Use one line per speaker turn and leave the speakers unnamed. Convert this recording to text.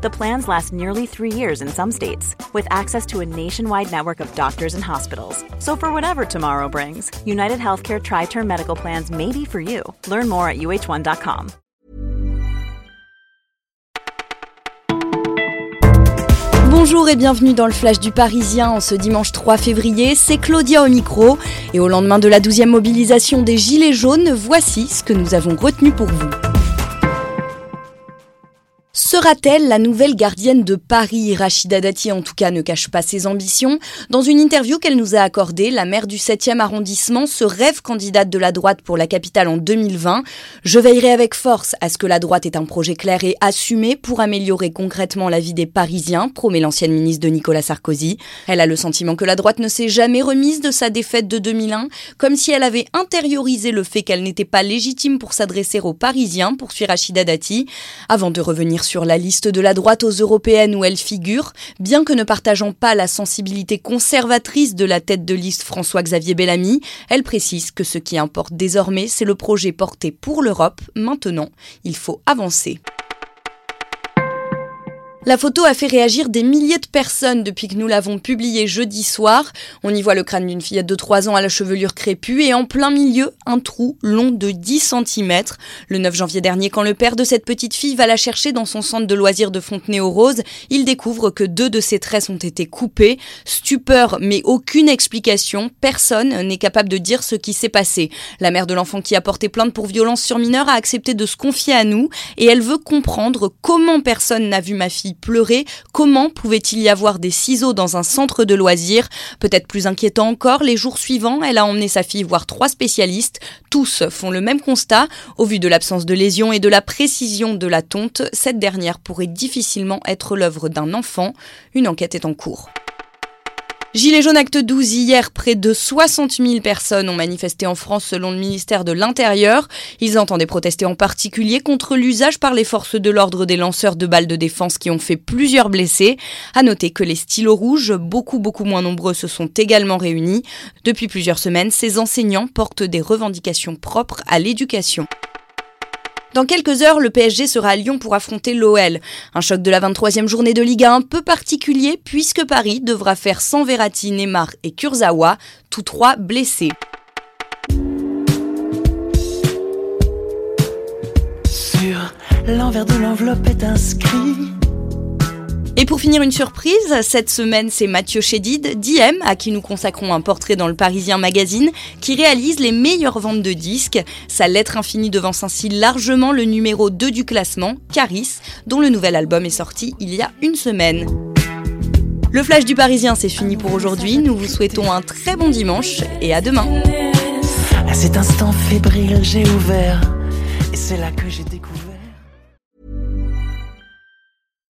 The plans last nearly three years in some states, with access to a nationwide network of doctors and hospitals. So, for whatever tomorrow brings, United Healthcare Tri Term Medical Plans may be for you. Learn more at uh1.com.
Bonjour et bienvenue dans le Flash du Parisien en ce dimanche 3 février, c'est Claudia au micro et au lendemain de la 12e mobilisation des Gilets jaunes, voici ce que nous avons retenu pour vous. Sera-t-elle la nouvelle gardienne de Paris? Rachida Dati en tout cas ne cache pas ses ambitions. Dans une interview qu'elle nous a accordée, la maire du 7e arrondissement se rêve candidate de la droite pour la capitale en 2020. Je veillerai avec force à ce que la droite ait un projet clair et assumé pour améliorer concrètement la vie des Parisiens, promet l'ancienne ministre de Nicolas Sarkozy. Elle a le sentiment que la droite ne s'est jamais remise de sa défaite de 2001, comme si elle avait intériorisé le fait qu'elle n'était pas légitime pour s'adresser aux Parisiens, poursuit Rachida Dati, avant de revenir sur la liste de la droite aux européennes où elle figure, bien que ne partageant pas la sensibilité conservatrice de la tête de liste François-Xavier Bellamy, elle précise que ce qui importe désormais, c'est le projet porté pour l'Europe. Maintenant, il faut avancer. La photo a fait réagir des milliers de personnes depuis que nous l'avons publiée jeudi soir. On y voit le crâne d'une fillette de 3 ans à la chevelure crépue et en plein milieu, un trou long de 10 cm. Le 9 janvier dernier, quand le père de cette petite fille va la chercher dans son centre de loisirs de Fontenay-aux-Roses, il découvre que deux de ses tresses ont été coupées. Stupeur, mais aucune explication. Personne n'est capable de dire ce qui s'est passé. La mère de l'enfant qui a porté plainte pour violence sur mineur a accepté de se confier à nous et elle veut comprendre comment personne n'a vu ma fille pleurer. Comment pouvait-il y avoir des ciseaux dans un centre de loisirs? Peut-être plus inquiétant encore, les jours suivants, elle a emmené sa fille voir trois spécialistes. Tous font le même constat. Au vu de l'absence de lésions et de la précision de la tonte, cette dernière pourrait difficilement être l'œuvre d'un enfant. Une enquête est en cours. Gilets jaunes acte 12 hier, près de 60 000 personnes ont manifesté en France selon le ministère de l'Intérieur. Ils entendaient protester en particulier contre l'usage par les forces de l'ordre des lanceurs de balles de défense qui ont fait plusieurs blessés. À noter que les stylos rouges, beaucoup beaucoup moins nombreux, se sont également réunis. Depuis plusieurs semaines, ces enseignants portent des revendications propres à l'éducation. Dans quelques heures, le PSG sera à Lyon pour affronter l'OL. Un choc de la 23e journée de Ligue 1 un peu particulier puisque Paris devra faire sans Neymar et Kurzawa, tous trois blessés.
Sur l'envers de l'enveloppe est inscrit
et pour finir une surprise, cette semaine c'est Mathieu Chédid, d'IM, à qui nous consacrons un portrait dans le Parisien Magazine, qui réalise les meilleures ventes de disques. Sa lettre infinie devance ainsi largement le numéro 2 du classement, Caris, dont le nouvel album est sorti il y a une semaine. Le flash du Parisien, c'est fini pour aujourd'hui. Nous vous souhaitons un très bon dimanche et à demain.
À cet instant fébrile, j'ai ouvert et c'est là que j'ai découvert.